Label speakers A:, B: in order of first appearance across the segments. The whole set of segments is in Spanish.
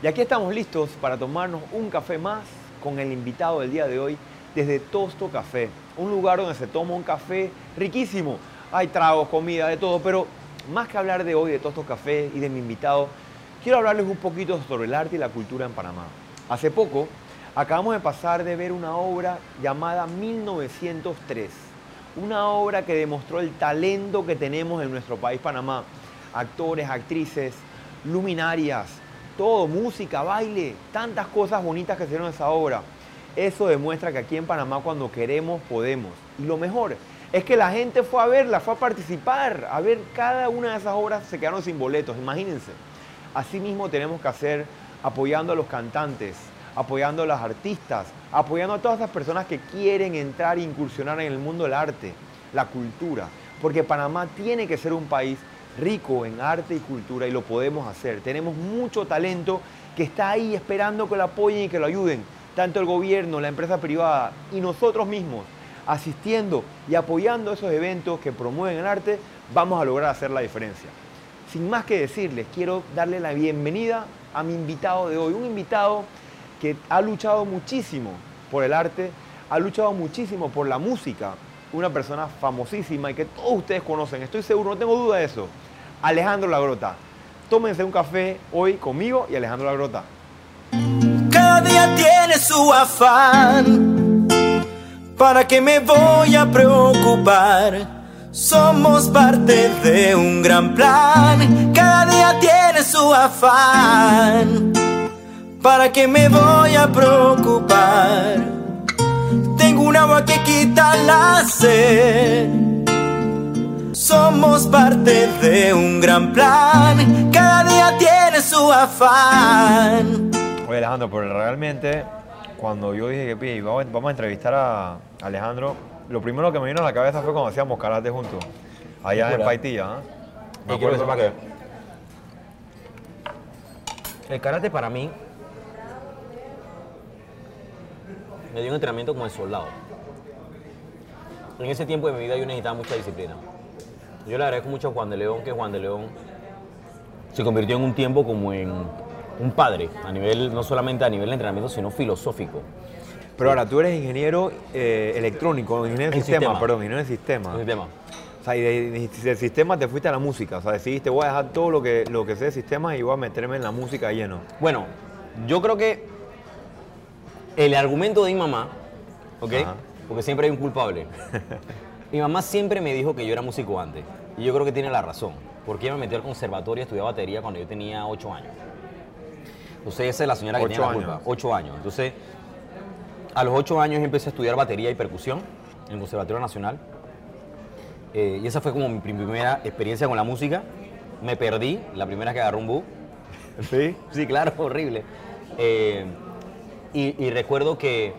A: Y aquí estamos listos para tomarnos un café más con el invitado del día de hoy desde Tosto Café, un lugar donde se toma un café riquísimo. Hay tragos, comida, de todo, pero más que hablar de hoy de Tosto Café y de mi invitado, quiero hablarles un poquito sobre el arte y la cultura en Panamá. Hace poco acabamos de pasar de ver una obra llamada 1903, una obra que demostró el talento que tenemos en nuestro país Panamá. Actores, actrices, luminarias, todo, música, baile, tantas cosas bonitas que hicieron esa obra. Eso demuestra que aquí en Panamá cuando queremos podemos. Y lo mejor es que la gente fue a verla, fue a participar, a ver cada una de esas obras, se quedaron sin boletos, imagínense. Así mismo tenemos que hacer apoyando a los cantantes, apoyando a los artistas, apoyando a todas esas personas que quieren entrar e incursionar en el mundo del arte, la cultura. Porque Panamá tiene que ser un país rico en arte y cultura y lo podemos hacer. Tenemos mucho talento que está ahí esperando que lo apoyen y que lo ayuden, tanto el gobierno, la empresa privada y nosotros mismos, asistiendo y apoyando esos eventos que promueven el arte, vamos a lograr hacer la diferencia. Sin más que decirles, quiero darle la bienvenida a mi invitado de hoy, un invitado que ha luchado muchísimo por el arte, ha luchado muchísimo por la música, una persona famosísima y que todos ustedes conocen, estoy seguro, no tengo duda de eso. Alejandro Lagrota. Tómense un café hoy conmigo y Alejandro Lagrota.
B: Cada día tiene su afán. ¿Para qué me voy a preocupar? Somos parte de un gran plan. Cada día tiene su afán. ¿Para qué me voy a preocupar? Tengo un agua que quita la sed. Somos parte de un gran plan. Cada día tiene su afán.
A: Oye Alejandro, pero realmente cuando yo dije que "Pi, vamos, vamos a entrevistar a Alejandro, lo primero que me vino a la cabeza fue cuando hacíamos karate juntos, allá en. Paitilla. ¿ah? Me
C: Y quiero que sepa que el karate para mí me dio un entrenamiento como el soldado. En ese tiempo de mi vida yo necesitaba mucha disciplina. Yo le agradezco mucho a Juan de León que Juan de León se convirtió en un tiempo como en un padre, a nivel, no solamente a nivel de entrenamiento, sino filosófico.
A: Pero ahora, tú eres ingeniero eh, electrónico, ingeniero de sistema,
C: sistema.
A: perdón, ingeniero de sistema.
C: Tema.
A: O sea, y de- de- del sistema te fuiste a la música. O sea, decidiste, voy a dejar todo lo que, lo que sé de sistemas y voy a meterme en la música lleno.
C: Bueno, yo creo que el argumento de mi mamá, ¿ok?
A: Ajá.
C: Porque siempre hay un culpable. mi mamá siempre me dijo que yo era músico antes. Y yo creo que tiene la razón. Porque ella me metió al conservatorio a estudiar batería cuando yo tenía 8 años. Entonces esa es la señora que
A: Ocho
C: tiene la culpa. 8 años. Entonces, a los 8 años empecé a estudiar batería y percusión en el Conservatorio Nacional. Eh, y esa fue como mi primera experiencia con la música. Me perdí, la primera que agarré un bus.
A: ¿Sí?
C: Sí, claro, horrible. Eh, y, y recuerdo que,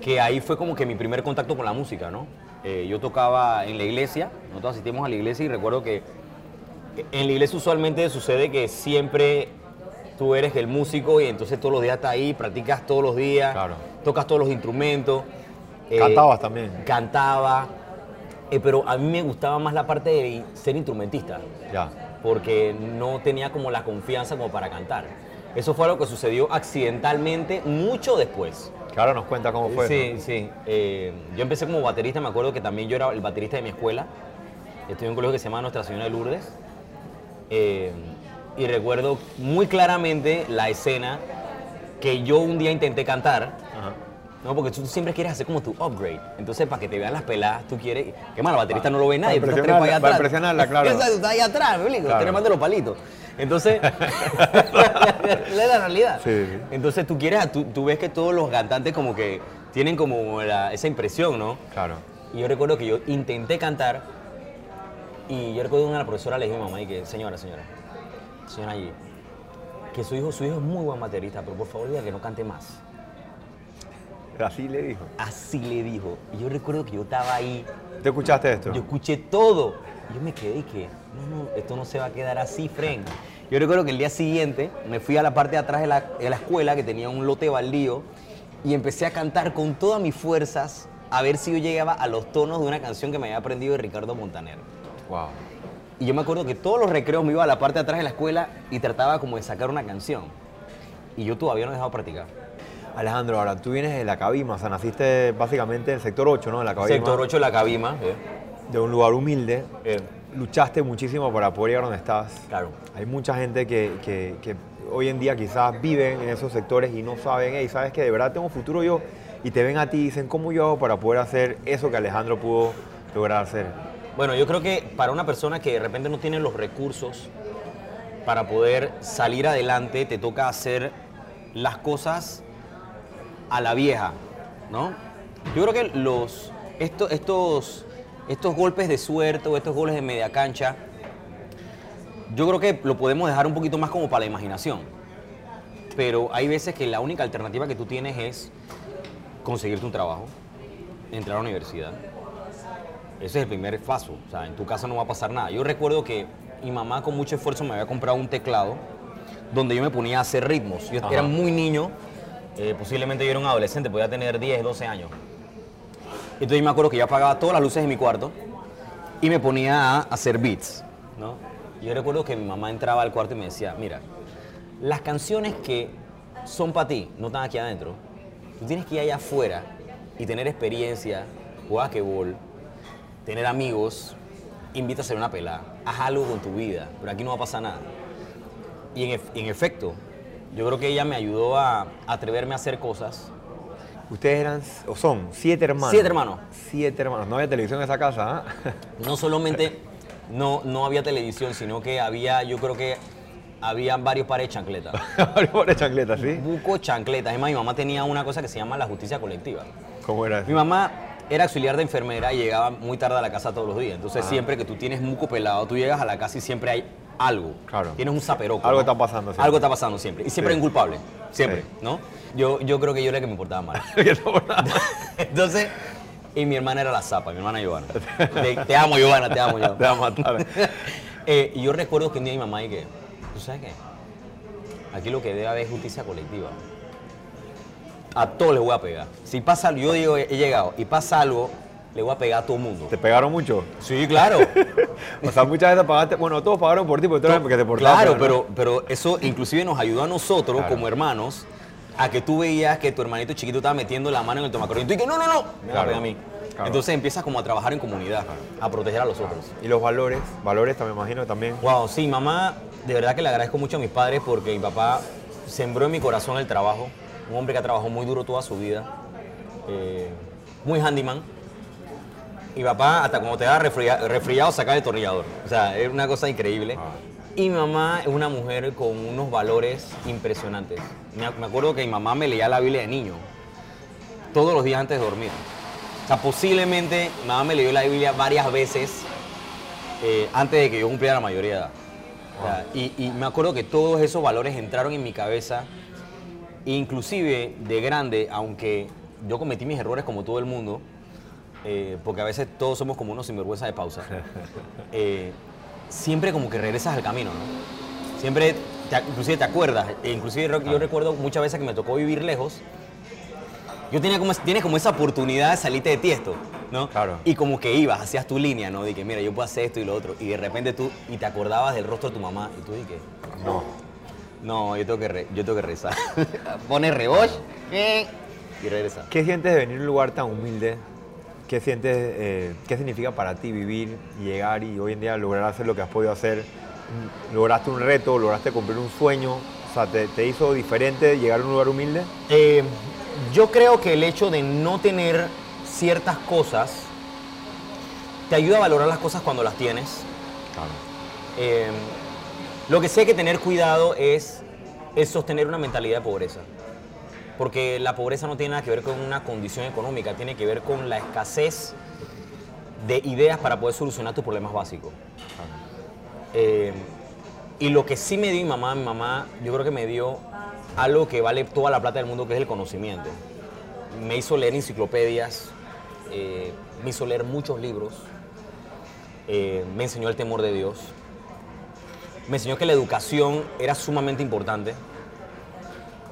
C: que ahí fue como que mi primer contacto con la música, ¿no? Eh, yo tocaba en la iglesia, nosotros asistimos a la iglesia y recuerdo que en la iglesia usualmente sucede que siempre tú eres el músico y entonces todos los días estás ahí, practicas todos los días,
A: Claro.
C: tocas todos los instrumentos. eh,
A: Cantabas también.
C: Cantaba, eh, pero a mí me gustaba más la parte de ser instrumentista
A: Ya.
C: porque no tenía como la confianza como para cantar. Eso fue algo que sucedió accidentalmente mucho después.
A: Que ahora nos cuenta cómo fue.
C: sí,
A: ¿no?
C: sí. Eh, yo empecé como baterista, me acuerdo que también yo era el baterista de mi escuela. Estudié en un colegio que se llama Nuestra Señora de Lourdes. Eh, y recuerdo muy claramente la escena que yo un día intenté cantar.
A: Ajá.
C: No, porque tú siempre quieres hacer como tu upgrade. Entonces, para que te vean las peladas, tú quieres. Que mal, el baterista no lo ve nadie.
A: Para impresionarla, para impresionarla, claro.
C: Exacto, ahí atrás, me explico.
A: Claro.
C: De los palitos. Entonces, es la realidad.
A: Sí, sí.
C: Entonces, tú quieres, tú, tú ves que todos los cantantes como que tienen como la- esa impresión, ¿no?
A: Claro.
C: Y yo recuerdo que yo intenté cantar y yo recuerdo que una profesora le dije a mi mamá y que, señora, señora, señora allí, que su hijo, su hijo es muy buen baterista, pero por favor diga que no cante más.
A: Así le dijo.
C: Así le dijo. Y yo recuerdo que yo estaba ahí,
A: ¿Te escuchaste esto?
C: yo escuché todo. Y yo me quedé y que, no, no, esto no se va a quedar así, Fren. Yo recuerdo que el día siguiente me fui a la parte de atrás de la, de la escuela, que tenía un lote baldío, y empecé a cantar con todas mis fuerzas a ver si yo llegaba a los tonos de una canción que me había aprendido de Ricardo Montaner.
A: Wow.
C: Y yo me acuerdo que todos los recreos me iba a la parte de atrás de la escuela y trataba como de sacar una canción. y yo todavía no he dejado de practicar.
A: Alejandro, ahora tú vienes de la Cabima, o sea, naciste básicamente en el sector 8, ¿no? De la Cabima.
C: Sector 8 de la Cabima. eh,
A: De un lugar humilde.
C: eh,
A: Luchaste muchísimo para poder llegar donde estás.
C: claro.
A: Hay mucha gente que, que- que hoy en día quizás viven en esos sectores y no saben, hey, ¿sabes que De verdad tengo futuro yo. Y te ven a ti y dicen, ¿cómo yo hago para poder hacer eso que Alejandro pudo lograr hacer?
C: Bueno, yo creo que para una persona que de repente no tiene los recursos para poder salir adelante, te toca hacer las cosas a la vieja, ¿no? Yo creo que los, estos, estos, estos golpes de suerte o estos goles de media cancha, yo creo que lo podemos dejar un poquito más como para la imaginación. Pero hay veces que la única alternativa que tú tienes es conseguirte un trabajo, entrar a la universidad, ese es el primer paso. O sea, en tu casa no va a pasar nada. Yo recuerdo que mi mamá con mucho esfuerzo me había comprado un teclado donde yo me ponía a hacer ritmos. Yo
A: Ajá.
C: era muy niño, eh, posiblemente yo era un adolescente, podía tener 10, 12 años. Entonces yo me acuerdo que yo apagaba todas las luces de mi cuarto y me ponía a hacer beats. Yo recuerdo que mi mamá entraba al cuarto y me decía, mira, las canciones que son para ti no están aquí adentro. Tú tienes que ir allá afuera y tener experiencia, jugar basquetbol, tener amigos, invita a hacer una pelada, haz algo con tu vida, pero aquí no va a pasar nada. Y en, en efecto, yo creo que ella me ayudó a atreverme a hacer cosas.
A: Ustedes eran, o son, siete hermanos.
C: Siete hermanos.
A: Siete hermanos. No había televisión en esa casa, ¿ah?
C: No solamente no, no había televisión, sino que había, yo creo que había varios pares de chancletas.
A: Por chancleta, ¿sí?
C: Buco chancletas. Además, mi mamá tenía una cosa que se llama la justicia colectiva.
A: ¿Cómo era eso?
C: Mi mamá era auxiliar de enfermera y llegaba muy tarde a la casa todos los días. Entonces,
A: Ah.
C: siempre que tú tienes muco pelado, tú llegas a la casa y siempre hay algo.
A: Claro.
C: Tienes un zaperoco.
A: Algo
C: ¿no?
A: está pasando siempre.
C: Algo está pasando siempre. Y siempre
A: Sí.
C: hay un culpable. Siempre,
A: Sí.
C: ¿no? Yo, yo creo que yo era el que me portaba mal. Entonces, y mi hermana era la zapa, mi hermana Giovanna. Te, te amo, Giovanna, te amo, Giovanna.
A: Te va a matar.
C: Eh, y yo recuerdo que un día mi mamá y que, ¿tú sabes qué? Aquí lo que debe haber es justicia colectiva. A todos les voy a pegar. Si pasa algo, yo digo, he llegado, y pasa algo, le voy a pegar a todo el mundo.
A: ¿Te pegaron mucho?
C: Sí, claro.
A: O sea, muchas veces pagaste, bueno, todos pagaron por ti porque, tú eras- porque te portabas.
C: Claro,
A: ¿no?
C: pero, pero eso inclusive nos ayudó a nosotros
A: Claro.
C: como hermanos a que tú veías que tu hermanito chiquito estaba metiendo la mano en el tomacorro y tú dices, no, no, no, me
A: Claro,
C: a mí.
A: claro.
C: Entonces empiezas como a trabajar en comunidad, a proteger a los otros.
A: Y los valores, valores también me imagino también.
C: Wow, sí, mamá, de verdad que le agradezco mucho a mis padres porque mi papá sembró en mi corazón el trabajo. Un hombre que ha trabajado muy duro toda su vida. eh, muy handyman. Y papá, hasta cuando te da resfria- resfriado, saca el tornillador. O sea, es una cosa increíble.
A: Ah.
C: Y mi mamá es una mujer con unos valores impresionantes. Me, ac- me acuerdo que mi mamá me leía la Biblia de niño, todos los días antes de dormir. O sea, posiblemente mi mamá me leyó la Biblia varias veces eh, antes de que yo cumpliera la mayoría de edad. O sea, y, y me acuerdo que todos esos valores entraron en mi cabeza, inclusive de grande, aunque yo cometí mis errores como todo el mundo, eh, porque a veces todos somos como unos sinvergüenza de pausa, eh, siempre como que regresas al camino, ¿no? Siempre, te, inclusive te acuerdas, e inclusive yo recuerdo muchas veces que me tocó vivir lejos, yo tenía como, tienes como esa oportunidad de salirte de tiesto, ¿no?
A: Claro.
C: Y como que ibas, hacías tu línea, ¿no? De que, mira, yo puedo hacer esto y lo otro. Y de repente tú, y te acordabas del rostro de tu mamá. Y tú dije,
A: No.
C: no, yo tengo que, re- yo tengo que rezar. Pone rebosh y regresa.
A: ¿Qué sientes de venir a un lugar tan humilde? ¿Qué sientes, eh, qué significa para ti vivir y llegar y hoy en día lograr hacer lo que has podido hacer? ¿Lograste un reto, lograste cumplir un sueño? O sea, ¿te, te hizo diferente llegar a un lugar humilde?
C: Eh, yo creo que el hecho de no tener ciertas cosas te ayuda a valorar las cosas cuando las tienes.
A: Claro.
C: Eh, lo que sí hay que tener cuidado es, es sostener una mentalidad de pobreza. Porque la pobreza no tiene nada que ver con una condición económica, tiene que ver con la escasez de ideas para poder solucionar tus problemas básicos. Eh, y lo que sí me dio mi mamá, mi mamá, yo creo que me dio algo que vale toda la plata del mundo, que es el conocimiento. Me hizo leer enciclopedias, eh, me hizo leer muchos libros, eh, me enseñó el temor de Dios, me enseñó que la educación era sumamente importante,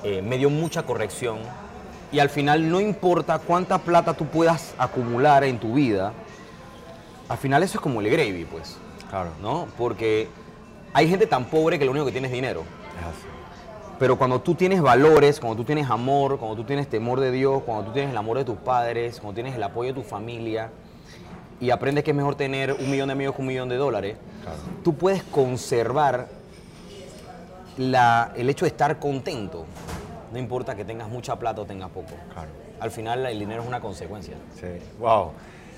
C: eh, me dio mucha corrección y al final no importa cuánta plata tú puedas acumular en tu vida, al final eso es como el gravy, pues,
A: Claro.
C: ¿no? Porque hay gente tan pobre que lo único que tiene es dinero.
A: Es así.
C: Pero cuando tú tienes valores, cuando tú tienes amor, cuando tú tienes temor de Dios, cuando tú tienes el amor de tus padres, cuando tienes el apoyo de tu familia y aprendes que es mejor tener un millón de amigos que un millón de dólares,
A: Claro.
C: tú puedes conservar la- el hecho de estar contento. No importa que tengas mucha plata o tengas poco.
A: Claro.
C: Al final el dinero es una consecuencia.
A: Sí, wow.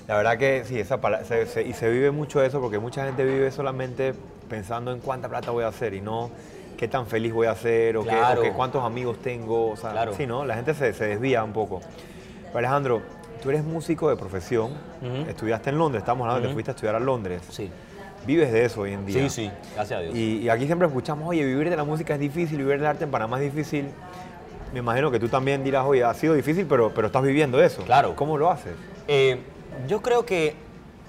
A: La verdad que sí, esa pala- se- se- y se vive mucho eso porque mucha gente vive solamente pensando en cuánta plata voy a hacer y no qué tan feliz voy a ser o, qué-
C: Claro.
A: o qué cuántos amigos tengo. O sea,
C: Claro.
A: sí, ¿no? La gente se, se desvía un poco. Pero Alejandro, tú eres músico de profesión, estudiaste en Londres, estamos hablando, te
C: Ujú.
A: fuiste a estudiar a Londres.
C: Sí.
A: Vives de eso hoy en día.
C: Sí, sí, gracias a Dios.
A: Y, y aquí siempre escuchamos, oye, vivir de la música es difícil, vivir del arte en Panamá es difícil. Me imagino que tú también dirás, oye, ha sido difícil, pero, pero estás viviendo eso.
C: Claro.
A: ¿Cómo lo haces?
C: Eh, yo creo que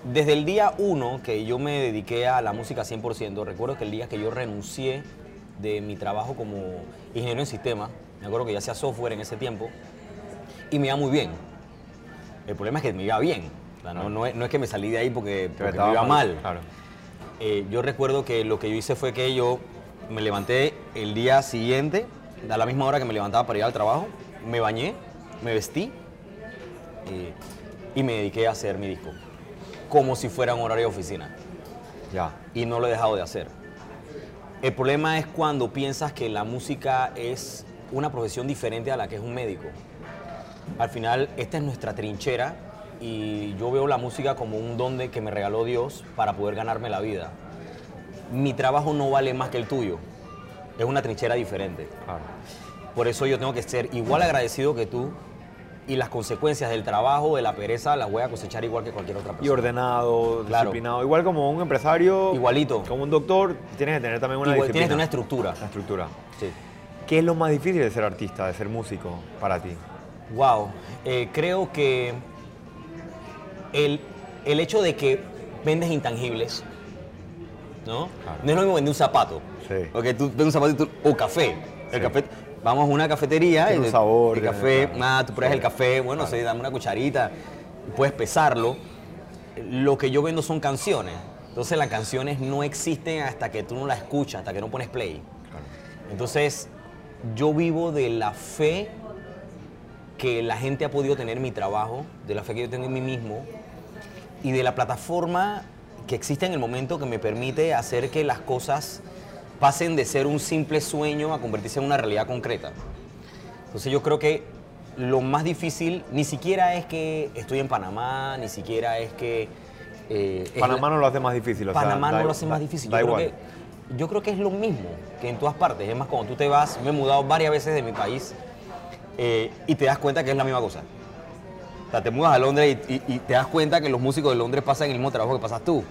C: desde el día uno que yo me dediqué a la música 100%, recuerdo que el día que yo renuncié de mi trabajo como ingeniero en sistemas, me acuerdo que ya hacía software en ese tiempo, y me iba muy bien. El problema es que me iba bien. O sea, no, no es, no es que me salí de ahí porque, porque me iba mal.
A: Claro.
C: Eh, yo recuerdo que lo que yo hice fue que yo me levanté el día siguiente, a la misma hora que me levantaba para ir al trabajo, me bañé, me vestí eh, y me dediqué a hacer mi disco, como si fuera un horario de oficina.
A: Ya.
C: Y no lo he dejado de hacer. El problema es cuando piensas que la música es una profesión diferente a la que es un médico. Al final, esta es nuestra trinchera y yo veo la música como un don que me regaló Dios para poder ganarme la vida. Mi trabajo no vale más que el tuyo. Es una trinchera diferente.
A: Claro.
C: Por eso yo tengo que ser igual agradecido que tú y las consecuencias del trabajo, de la pereza, las voy a cosechar igual que cualquier otra
A: Y
C: persona.
A: ordenado,
C: Claro.
A: disciplinado. Igual como un empresario.
C: Igualito.
A: Como un doctor, tienes que tener también una
C: Igual, tienes
A: disciplina.
C: una estructura.
A: Una estructura.
C: Sí.
A: ¿Qué es lo más difícil de ser artista, de ser músico para ti?
C: Wow, eh, creo que el, el hecho de que vendes intangibles, ¿no?
A: Claro.
C: No es lo mismo vender un zapato.
A: Sí.
C: Porque tú vendes un tú- o café. El
A: Sí.
C: café, vamos a una cafetería
A: Tiene
C: y
A: un sabor,
C: el café, nada, tú pruebas el café, bueno, sí, dame una cucharita, puedes pesarlo. Lo que yo vendo son canciones. Entonces las canciones no existen hasta que tú no las escuchas, hasta que no pones play.
A: Claro.
C: Entonces, yo vivo de la fe que la gente ha podido tener en mi trabajo, de la fe que yo tengo en mí mismo y de la plataforma que existe en el momento que me permite hacer que las cosas pasen de ser un simple sueño a convertirse en una realidad concreta. Entonces yo creo que lo más difícil ni siquiera es que estoy en Panamá, ni siquiera es que... eh, es
A: Panamá
C: la-
A: no lo hace más difícil. o sea,
C: Panamá
A: da
C: no lo hace más difícil.
A: Da
C: Yo
A: igual.
C: creo, que, yo creo que es lo mismo que en todas partes. Es más, cuando tú te vas, me he mudado varias veces de mi país eh, y te das cuenta que es la misma cosa. O sea, te mudas a Londres y, y- y te das cuenta que los músicos de Londres pasan el mismo trabajo que pasas tú.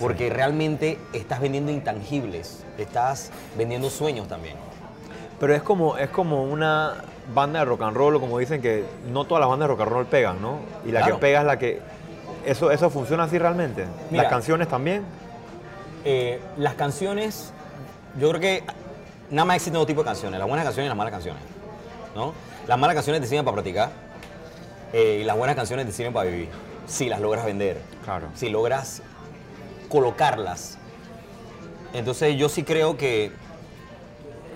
C: Porque realmente estás vendiendo intangibles, estás vendiendo sueños también.
A: Pero es como, es como una banda de rock and roll, o como dicen que no todas las bandas de rock and roll pegan, ¿no? Y la
C: Claro.
A: que pega es la que... ¿Eso, ¿Eso funciona así realmente?
C: Mira.
A: ¿Las canciones también?
C: Eh, las canciones, yo creo que nada más existen dos tipos de canciones, las buenas canciones y las malas canciones. ¿no? Las malas canciones te sirven para practicar eh, y las buenas canciones te sirven para vivir. Si las logras vender,
A: Claro.
C: si logras colocarlas. Entonces yo sí creo que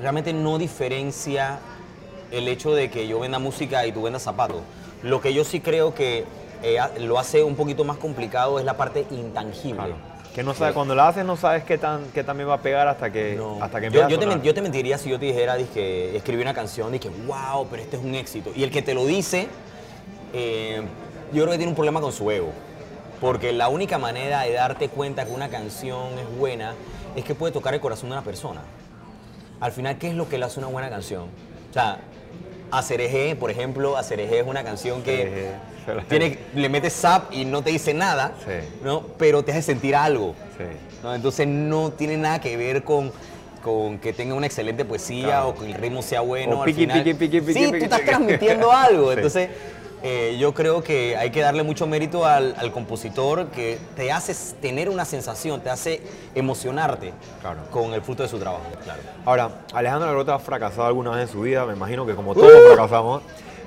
C: realmente no diferencia el hecho de que yo venda música y tú vendas zapatos. Lo que yo sí creo que eh, lo hace un poquito más complicado es la parte intangible.
A: Claro. Que no sabes, cuando la haces no sabes qué tan, qué tan bien va a pegar hasta que,
C: No.
A: hasta que
C: yo, te, yo te mentiría si yo te dijera que escribí una canción y que wow, pero este es un éxito. Y el que te lo dice, eh, yo creo que tiene un problema con su ego. Porque la única manera de darte cuenta que una canción es buena es que puede tocar el corazón de una persona. Al final, ¿qué es lo que le hace una buena canción? O sea, Acereje, por ejemplo, Acereje es una canción que tiene, le metes zap y no te dice nada,
A: Sí.
C: ¿no? pero te hace sentir algo.
A: Sí.
C: ¿no? Entonces no tiene nada que ver con, con que tenga una excelente poesía
A: Claro.
C: o que el ritmo sea bueno.
A: O
C: al
A: piqui,
C: final-
A: piqui, piqui, piqui,
C: Sí, tú estás transmitiendo algo. Entonces eh, yo creo que hay que darle mucho mérito al, al compositor que te hace tener una sensación, te hace emocionarte
A: Claro.
C: con el fruto de su trabajo. Claro.
A: Ahora, Alejandro Grota ha fracasado alguna vez en su vida, me imagino que como
C: Uh.
A: todos fracasamos.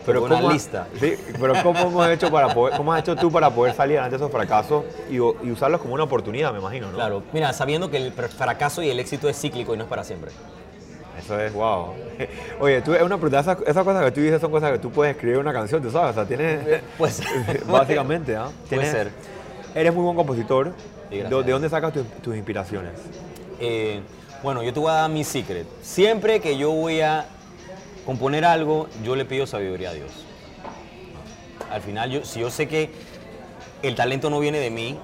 A: Pero
C: una
A: ¿cómo ha-
C: lista.
A: sí, pero ¿cómo hemos hecho para poder, cómo has hecho tú para poder salir adelante de esos fracasos y, y usarlos como una oportunidad, me imagino, ¿no?
C: Claro. Mira, sabiendo que el fracaso y el éxito es cíclico y no es para siempre.
A: Eso es, wow. Oye, tú, es una pregunta, esas, esas cosas que tú dices son cosas que tú puedes escribir una canción, tú sabes, o sea, tienes...
C: Pues,
A: Básicamente, ¿ah?
C: Puede
A: Tienes-
C: ser.
A: Eres muy buen compositor. ¿De, de dónde sacas tus, tus inspiraciones?
C: Eh, bueno, yo te voy a dar mi secret. Siempre que yo voy a componer algo, yo le pido sabiduría a Dios. Al final, yo, si yo sé que el talento no viene de mí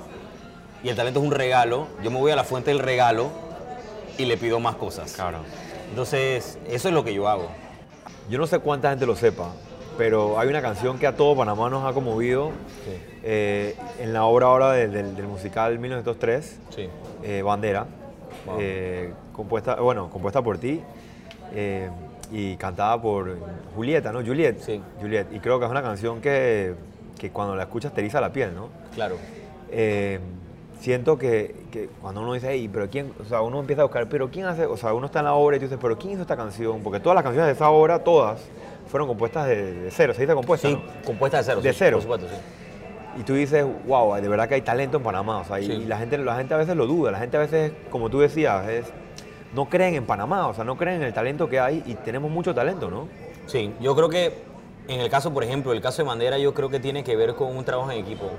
C: y el talento es un regalo, yo me voy a la fuente del regalo y le pido más cosas.
A: Claro.
C: Entonces, eso es lo que yo hago.
A: Yo no sé cuánta gente lo sepa, pero hay una canción que a todo Panamá nos ha conmovido eh, en la obra ahora de- del, del musical 1903,
C: Sí.
A: eh, Bandera,
C: Wow.
A: eh, compuesta, bueno, compuesta por ti y cantada por Julieta, ¿no? Juliet.
C: Sí.
A: Juliet. Y creo que es una canción que, que cuando la escuchas te eriza la piel, ¿no?
C: Claro.
A: Siento que, que cuando uno dice, hey, pero quién, o sea, uno empieza a buscar, pero quién hace, o sea, uno está en la obra y tú dices, pero quién hizo esta canción, porque todas las canciones de esa obra, todas, fueron compuestas de, de cero, se dice compuestas,
C: Sí,
A: ¿no?
C: compuesta de cero.
A: De
C: sí,
A: cero.
C: Por supuesto, sí.
A: Y tú dices, wow, de verdad que hay talento en Panamá, o sea,
C: Sí.
A: y la gente, la gente a veces lo duda, la gente a veces, como tú decías, es, no creen en Panamá, o sea, no creen en el talento que hay y tenemos mucho talento, ¿no?
C: Sí, yo creo que en el caso, por ejemplo, el caso de Bandera, yo creo que tiene que ver con un trabajo en equipo.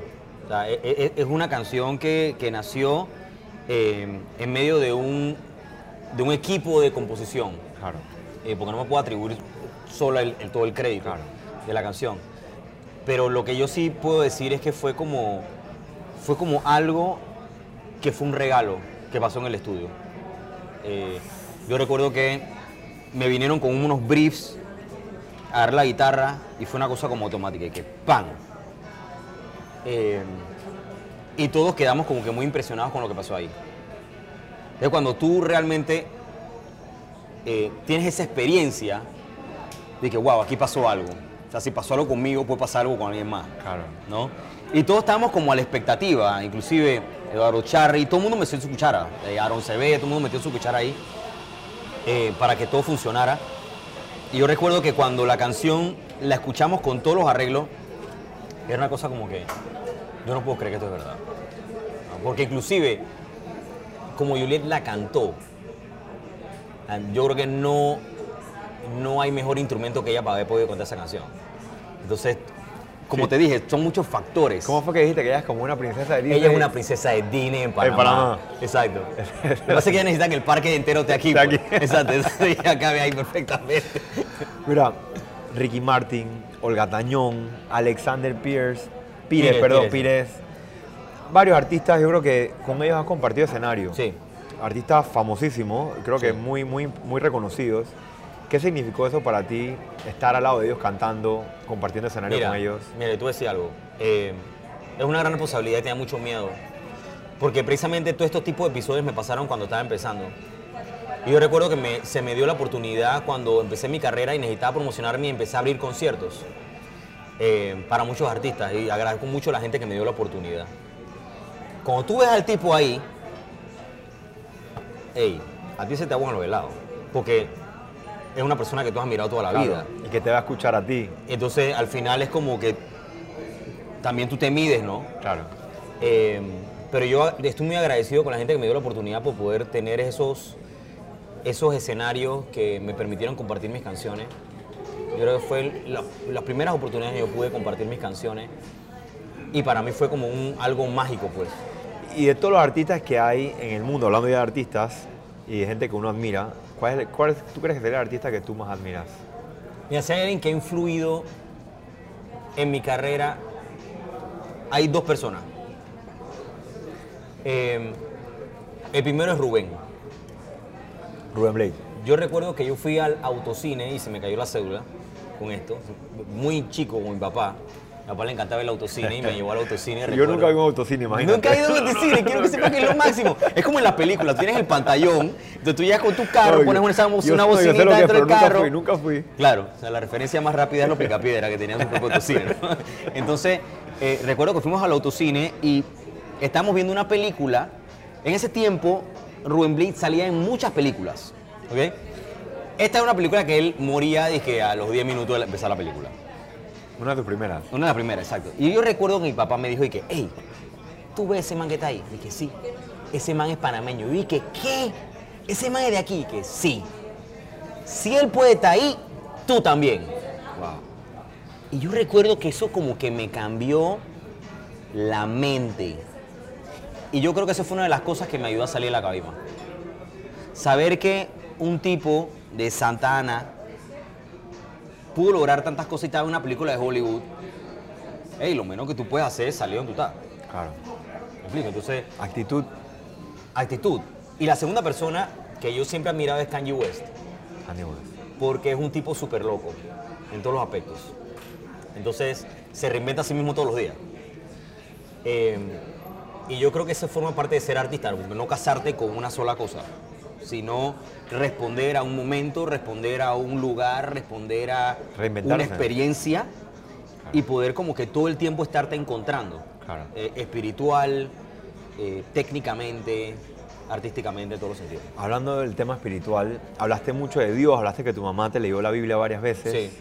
C: O sea, e- e- es, una canción que, que nació eh, en medio de un, de un equipo de composición,
A: Claro.
C: eh, porque no me puedo atribuir solo el, el- todo el crédito
A: Claro.
C: de la canción. Pero lo que yo sí puedo decir es que fue como, fue como algo que fue un regalo que pasó en el estudio. Eh, yo recuerdo que me vinieron con unos briefs a dar la guitarra y fue una cosa como automática, y que ¡pam! Eh, y todos quedamos como que muy impresionados con lo que pasó ahí. Es cuando tú realmente eh, tienes esa experiencia de que, wow, aquí pasó algo. O sea, si pasó algo conmigo, puede pasar algo con alguien más.
A: Claro.
C: ¿no? Y todos estábamos como a la expectativa, inclusive Eduardo Charri, todo el mundo metió su cuchara, eh, Aaron Cebé, todo el mundo metió su cuchara ahí eh, para que todo funcionara. Y yo recuerdo que cuando la canción la escuchamos con todos los arreglos, era una cosa como que yo no puedo creer que esto es verdad. Porque inclusive, como Juliet la cantó, yo creo que no, no hay mejor instrumento que ella para haber podido cantar esa canción. Entonces, como
A: Sí.
C: te dije, son muchos factores.
A: ¿Cómo fue que dijiste que ella es como una princesa de Disney?
C: Ella es una princesa de Disney en Panamá.
A: Panamá.
C: Exacto. Lo que pasa es que ella necesita que el parque entero esté aquí.
A: Esté
C: pues.
A: aquí.
C: Exacto. Ella cabe ahí perfectamente.
A: Mira, Ricky Martin, Olga Tañón, Alexander Pierce, Pires,
C: Pires,
A: perdón,
C: Pires.
A: Pires. Varios artistas, yo creo que con ellos has compartido escenario.
C: Sí.
A: Artistas famosísimos, creo que muy, muy, muy reconocidos. ¿Qué significó eso para ti, estar al lado de ellos cantando, compartiendo escenario
C: Mira,
A: con ellos?
C: mira, tú decía algo. Eh, es una gran responsabilidad y tenía mucho miedo. Porque precisamente todos estos tipos de episodios me pasaron cuando estaba empezando. Y yo recuerdo que me- se me dio la oportunidad cuando empecé mi carrera y necesitaba promocionarme y empecé a abrir conciertos eh, para muchos artistas. Y agradezco mucho a la gente que me dio la oportunidad. Cuando tú ves al tipo ahí, hey, a ti se te aguan los helados. Porque es una persona que tú has mirado toda la
A: Claro,
C: vida.
A: Y que te va a escuchar a ti.
C: Entonces, al final es como que también tú te mides, ¿no?
A: Claro.
C: Eh, pero yo estoy muy agradecido con la gente que me dio la oportunidad por poder tener esos, esos escenarios que me permitieron compartir mis canciones. Yo creo que fue la- las primeras oportunidades que yo pude compartir mis canciones. Y para mí fue como un, algo mágico, pues.
A: Y de todos los artistas que hay en el mundo, hablando ya de artistas y de gente que uno admira, ¿cuál es, cuál es- tú crees que sería el artista que tú más admiras?
C: Mira, si hay alguien que ha influido en mi carrera, hay dos personas. Eh, el primero es Rubén.
A: Rubén Blade.
C: Yo recuerdo que yo fui al autocine y se me cayó la cédula con esto, muy chico con mi papá. A mi papá le encantaba el autocine y me llevó al autocine.
A: Yo
C: recuerdo.
A: nunca vi un autocine, imagínate.
C: Nunca he ido a un autocine, quiero que sepas que es lo máximo. Es como en las películas, tienes el pantallón, entonces tú llegas con tu carro,
A: No,
C: pones una, una
A: yo
C: bocinita dentro del carro.
A: Nunca fui, nunca fui.
C: Claro, o sea, la referencia más rápida es los picapiedra que tenían su propio autocine. ¿no? Entonces, eh, recuerdo que fuimos al autocine y estábamos viendo una película. En ese tiempo, Rubén Blades salía en muchas películas. ¿ok? Esta es una película que él moría dije, a los 10 minutos de empezar la película.
A: Una de tus primeras.
C: Una de las primeras, exacto. Y yo recuerdo que mi papá me dijo y que, hey, ¿tú ves ese man que está ahí? Y que sí, ese man es panameño. Y que, ¿qué? ¿Ese man es de aquí? Y que sí. si él puede estar ahí, tú también.
A: Wow.
C: Y yo recuerdo que eso como que me cambió la mente. Y yo creo que eso fue una de las cosas que me ayudó a salir de la cabima. Saber que un tipo de Santa Ana pudo lograr tantas cosas y estaba en una película de Hollywood. Ey, lo menos que tú puedes hacer es salir donde tú estás.
A: Claro.
C: ¿Me explico? Entonces,
A: Actitud.
C: actitud. Y la segunda persona que yo siempre he admirado es Kanye West.
A: Kanye West.
C: porque es un tipo súper loco en todos los aspectos. Entonces, se reinventa a sí mismo todos los días. Eh, y yo creo que eso forma parte de ser artista, no casarte con una sola cosa, sino responder a un momento, responder a un lugar, responder a una experiencia y poder como que todo el tiempo estarte encontrando.
A: Claro.
C: Eh, espiritual, eh, técnicamente, artísticamente, en todos los sentidos.
A: Hablando del tema espiritual, hablaste mucho de Dios, hablaste que tu mamá te leyó la Biblia varias veces.
C: Sí.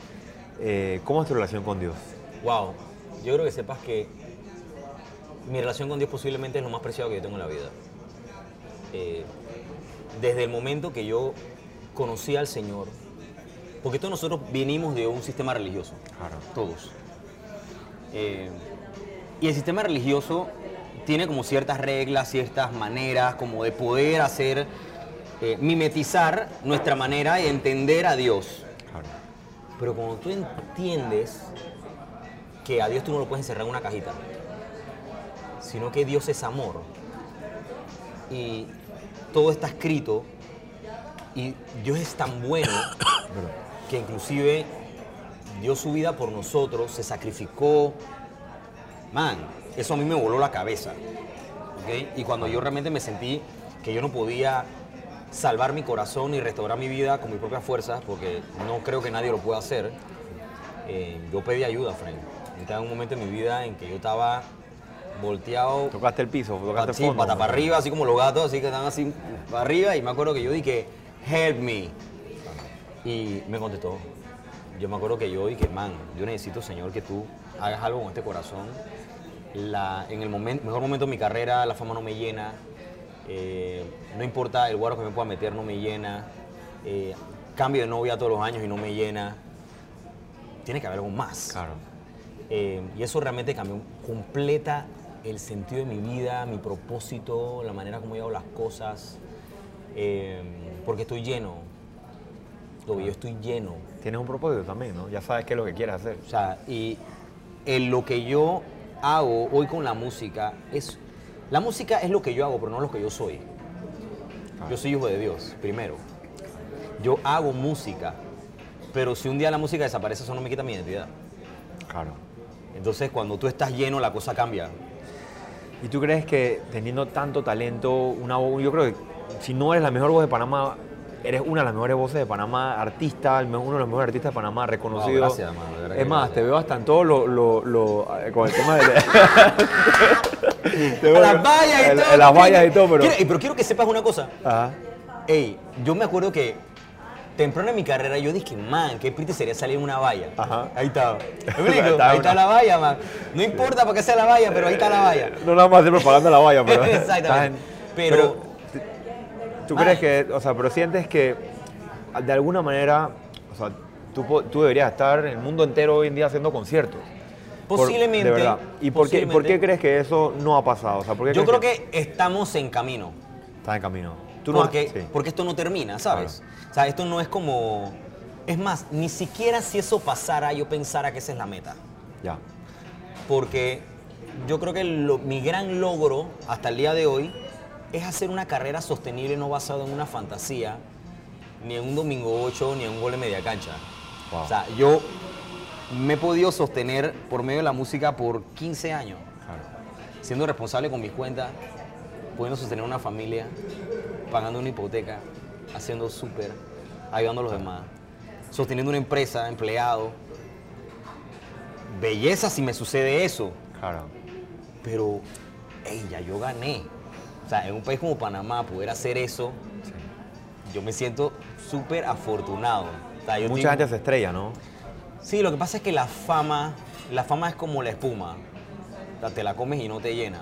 A: Eh, ¿Cómo es tu relación con Dios?
C: Wow, yo creo que sepas que mi relación con Dios posiblemente es lo más preciado que yo tengo en la vida. Eh, desde el momento que yo conocí al Señor, porque todos nosotros venimos de un sistema religioso,
A: Claro.
C: todos. Eh, y el sistema religioso tiene como ciertas reglas, ciertas maneras como de poder hacer, eh, mimetizar nuestra manera de entender a Dios.
A: Claro.
C: Pero cuando tú entiendes que a Dios tú no lo puedes encerrar en una cajita, sino que Dios es amor y todo está escrito y Dios es tan bueno que inclusive dio su vida por nosotros, se sacrificó. Man, eso a mí me voló la cabeza. ¿ok? Y cuando yo realmente me sentí que yo no podía salvar mi corazón y restaurar mi vida con mis propias fuerzas, porque no creo que nadie lo pueda hacer, eh, yo pedí ayuda, Frank. Estaba en un momento en mi vida en que yo estaba volteado
A: Tocaste el piso, tocaste
C: así,
A: fondo.
C: pata para arriba, así como los gatos, así que están así para arriba. Y me acuerdo que yo dije, help me. Y me contestó. Yo me acuerdo que yo dije, man, yo necesito, Señor, que tú hagas algo con este corazón. La, en el momento, mejor momento de mi carrera, la fama no me llena. eh, no importa el guaro que me pueda meter, no me llena. eh, cambio de novia todos los años y no me llena. Tiene que haber algo más.
A: Claro.
C: Eh, y eso realmente cambió completa el sentido de mi vida, mi propósito, la manera como yo hago las cosas. eh, porque estoy lleno. Lo que yo estoy lleno.
A: Tienes un propósito también, ¿no? Ya sabes qué es lo que quieres hacer.
C: O sea, y en lo que yo hago hoy con la música es. La música es lo que yo hago, pero no lo que yo soy. Yo soy hijo de Dios, primero. Yo hago música, pero si un día la música desaparece, eso no me quita mi identidad.
A: Claro.
C: Entonces, cuando tú estás lleno, la cosa cambia.
A: ¿Y tú crees que teniendo tanto talento, una voz, yo creo que si no eres la mejor voz de Panamá, eres una de las mejores voces de Panamá, artista, uno de los mejores artistas de Panamá, reconocido.
C: Wow, gracias, mano,
A: es
C: que
A: más,
C: gracias.
A: te veo hasta en todo lo, lo- lo- eh, con el tema de... Veo
C: las vallas y todo.
A: las vallas y todo, pero...
C: Quiero- pero quiero que sepas una cosa.
A: Ajá.
C: Ey, yo me acuerdo que temprano en mi carrera yo dije, man, qué triste sería salir en una valla.
A: Ajá.
C: Ahí está. ¿Me
A: Ahí está
C: Ahí está
A: una-
C: la valla, man. No importa para qué sea la valla, pero ahí está la valla.
A: No nada más hacer propaganda la valla, pero...
C: Exactamente.
A: en-
C: Pero-
A: ¿Tú
C: Ah.
A: crees que, o sea, pero sientes que de alguna manera, o sea, tú, tú deberías estar en el mundo entero hoy en día haciendo conciertos? Por-
C: Posiblemente.
A: de verdad. ¿Y por qué, por qué crees que eso no ha pasado? O sea, ¿por qué
C: Yo creo que estamos en camino.
A: Está en camino. Tú no
C: porque,
A: sí.
C: porque esto no termina, ¿sabes? O sea, esto no es como... Es más, ni siquiera si eso pasara yo pensara que esa es la meta.
A: Ya.
C: porque yo creo que lo- mi gran logro hasta el día de hoy es hacer una carrera sostenible no basada en una fantasía, ni en un domingo 8, ni en un gol de media cancha.
A: Wow.
C: O sea, yo me he podido sostener por medio de la música por 15 años,
A: Claro.
C: siendo responsable con mis cuentas, pudiendo sostener una familia, pagando una hipoteca, haciendo súper, ayudando a los demás, sosteniendo una empresa, empleado. Belleza si me sucede eso,
A: Claro.
C: pero ey, ya yo gané. O sea, en un país como Panamá poder hacer eso, yo me siento súper afortunado. O sea, yo
A: Mucha gente se estrella, ¿no?
C: Sí, lo que pasa es que la fama, la fama es como la espuma. O sea, te la comes y no te llena.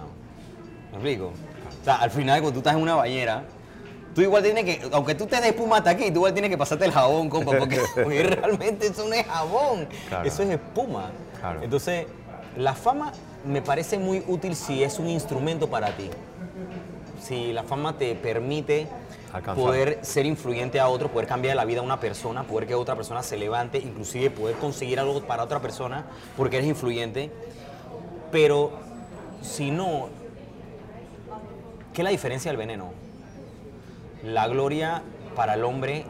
C: ¿Me explico? O sea, al final cuando tú estás en una bañera Tú igual tienes que, aunque tú te des espuma hasta aquí, tú igual tienes que pasarte el jabón, compa, porque, porque realmente eso no es jabón,
A: Claro.
C: eso es espuma.
A: Claro.
C: Entonces, la fama me parece muy útil si es un instrumento para ti. Si la fama te permite
A: Alcanzar.
C: poder ser influyente a otro, poder cambiar la vida a una persona, poder que otra persona se levante, inclusive poder conseguir algo para otra persona porque eres influyente. Pero si no, ¿qué es la diferencia del veneno? La gloria para el hombre,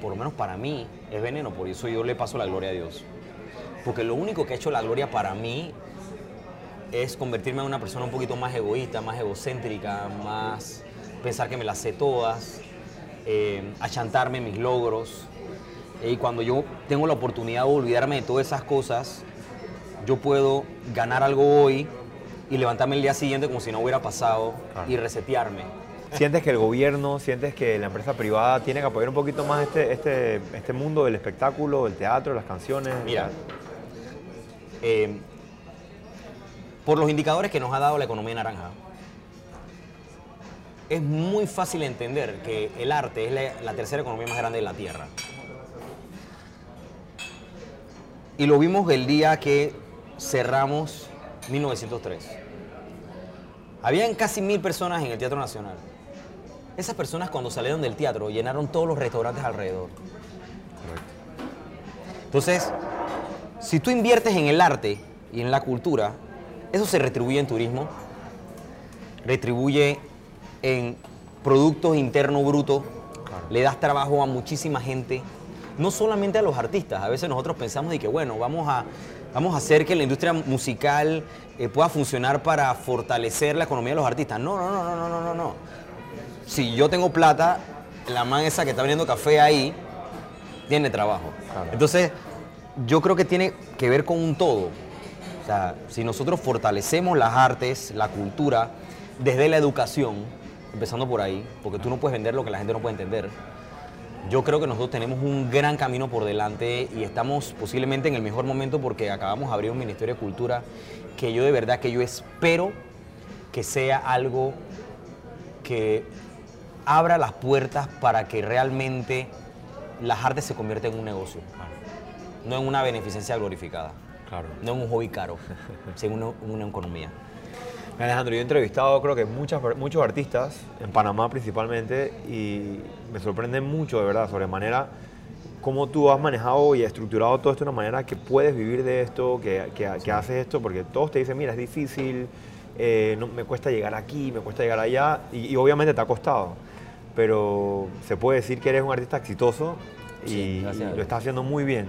C: por lo menos para mí, es veneno, por eso yo le paso la gloria a Dios. Porque lo único que ha hecho la gloria para mí es convertirme en una persona un poquito más egoísta, más egocéntrica, más pensar que me las sé todas, eh, achantarme mis logros. Y cuando yo tengo la oportunidad de olvidarme de todas esas cosas, yo puedo ganar algo hoy y levantarme el día siguiente como si no hubiera pasado
A: Claro.
C: y resetearme.
A: ¿Sientes que el gobierno, sientes que la empresa privada tiene que apoyar un poquito más este, este, este mundo del espectáculo, del teatro, las canciones?
C: Mira, eh, por los indicadores que nos ha dado la economía naranja, es muy fácil entender que el arte es la, la tercera economía más grande de la Tierra. Y lo vimos el día que cerramos 1903. Habían casi mil personas en el Teatro Nacional. Esas personas cuando salieron del teatro llenaron todos los restaurantes alrededor. Entonces, si tú inviertes en el arte y en la cultura, eso se retribuye en turismo, retribuye en productos internos brutos, le das trabajo a muchísima gente, no solamente a los artistas. A veces nosotros pensamos de que, bueno, vamos a, vamos a hacer que la industria musical eh, pueda funcionar para fortalecer la economía de los artistas. No, no, no, no, no, no, no. Si yo tengo plata, la man esa que está vendiendo café ahí tiene trabajo.
A: Claro.
C: Entonces, yo creo que tiene que ver con un todo. O sea, si nosotros fortalecemos las artes, la cultura, desde la educación, empezando por ahí, porque tú no puedes vender lo que la gente no puede entender. Yo creo que nosotros tenemos un gran camino por delante y estamos posiblemente en el mejor momento porque acabamos de abrir un Ministerio de Cultura que yo de verdad que yo espero que sea algo que abra las puertas para que realmente las artes se conviertan en un negocio, no en una beneficencia glorificada,
A: Claro.
C: no en un hobby caro, sino en una, economía.
A: Alejandro, yo he entrevistado creo que muchas, muchos artistas, en Panamá principalmente, y me sorprende mucho, de verdad, sobremanera, cómo tú has manejado y estructurado todo esto de una manera que puedes vivir de esto, que, que- que haces esto, porque todos te dicen, mira, es difícil, eh, no, me cuesta llegar aquí, me cuesta llegar allá, y, y obviamente te ha costado, pero se puede decir que eres un artista exitoso y,
C: Sí,
A: lo estás haciendo muy bien.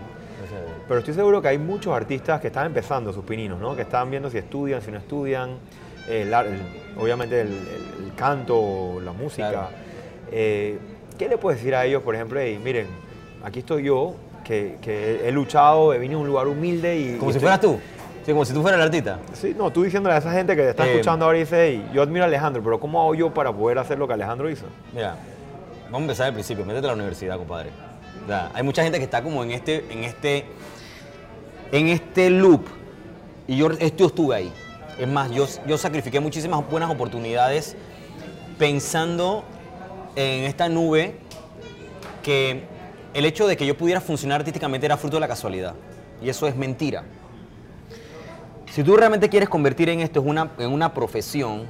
A: Pero estoy seguro que hay muchos artistas que están empezando sus pininos, ¿no? Que están viendo si estudian, si no estudian, el ar- el- obviamente el, el- canto, la música.
C: Claro.
A: Eh, ¿Qué le puedes decir a ellos, por ejemplo, "Ey, miren, aquí estoy yo, que, que he luchado, he venido a un lugar humilde y...
C: Como
A: y
C: si
A: estoy-
C: fueras tú, sí, como si tú fueras el artista.
A: Sí, no, tú diciéndole a esa gente que te está
C: Eh,
A: escuchando ahora y dice, "Ey, yo admiro a Alejandro, pero ¿cómo hago yo para poder hacer lo que Alejandro hizo?
C: Mira, vamos a empezar al principio, métete a la universidad, compadre. O sea, hay mucha gente que está como en este, en este, en este loop. Y yo, yo estuve ahí. Es más, yo, yo sacrifiqué muchísimas buenas oportunidades pensando en esta nube que el hecho de que yo pudiera funcionar artísticamente era fruto de la casualidad. Y eso es mentira. Si tú realmente quieres convertir en esto en una, en una profesión,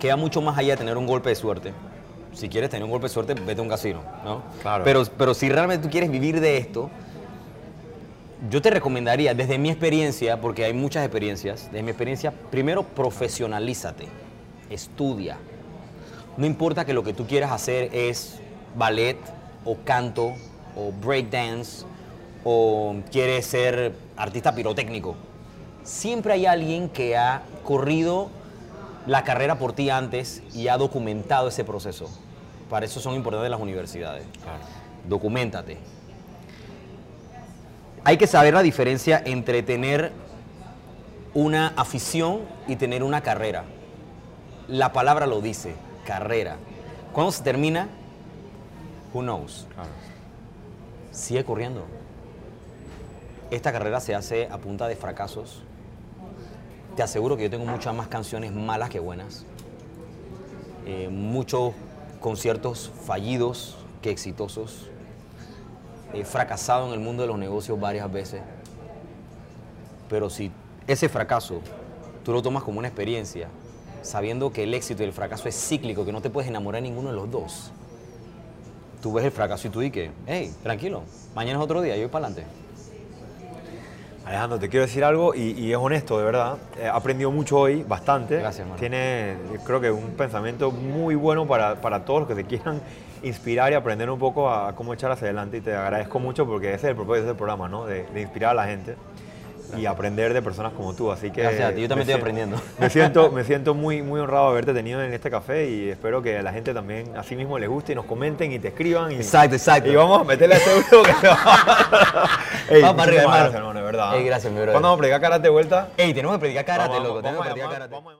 C: queda mucho más allá de tener un golpe de suerte. Si quieres tener un golpe de suerte, vete a un casino, ¿no?
A: Claro.
C: Pero, pero si realmente tú quieres vivir de esto, yo te recomendaría, desde mi experiencia, porque hay muchas experiencias, desde mi experiencia, primero profesionalízate, estudia. No importa que lo que tú quieras hacer es ballet o canto o breakdance o quieres ser artista pirotécnico. Siempre hay alguien que ha corrido la carrera por ti antes y ha documentado ese proceso. Para eso son importantes las universidades. Documentate. Hay que saber la diferencia entre tener una afición y tener una carrera. La palabra lo dice, carrera. ¿Cuándo se termina? Who knows? Sigue corriendo. Esta carrera se hace a punta de fracasos. Te aseguro que yo tengo muchas más canciones malas que buenas. Eh, muchos conciertos fallidos que exitosos. He fracasado en el mundo de los negocios varias veces. Pero si ese fracaso tú lo tomas como una experiencia, sabiendo que el éxito y el fracaso es cíclico, que no te puedes enamorar de ninguno de los dos, tú ves el fracaso y tú dices, hey, tranquilo, mañana es otro día, yo voy para adelante.
A: Alejandro, te quiero decir algo y, y es honesto, de verdad. He aprendido mucho hoy, bastante.
C: Gracias, hermano.
A: Tiene, creo que un pensamiento muy bueno para, para todos los que se quieran inspirar y aprender un poco a cómo echar hacia adelante. Y te agradezco mucho porque ese es el propósito del programa, ¿no? De, de inspirar a la gente y aprender de personas como tú. Así que
C: Gracias a ti, yo también
A: me
C: estoy aprendiendo.
A: Me siento, me siento muy, muy honrado de haberte tenido en este café y espero que a la gente también así mismo les guste y nos comenten y te escriban. Y,
C: Exacto, exacto.
A: Y vamos a meterle a este grupo que Ey,
C: Vamos para arriba, hermano.
A: hermano, de verdad.
C: Ey, gracias, mi brother.
A: ¿Cuándo vamos a predicar karate de vuelta?
C: Ey, tenemos que predicar karate,
A: Vamos,
C: loco, tenemos
A: vamos
C: que
A: a
C: predicar karate.
A: vamos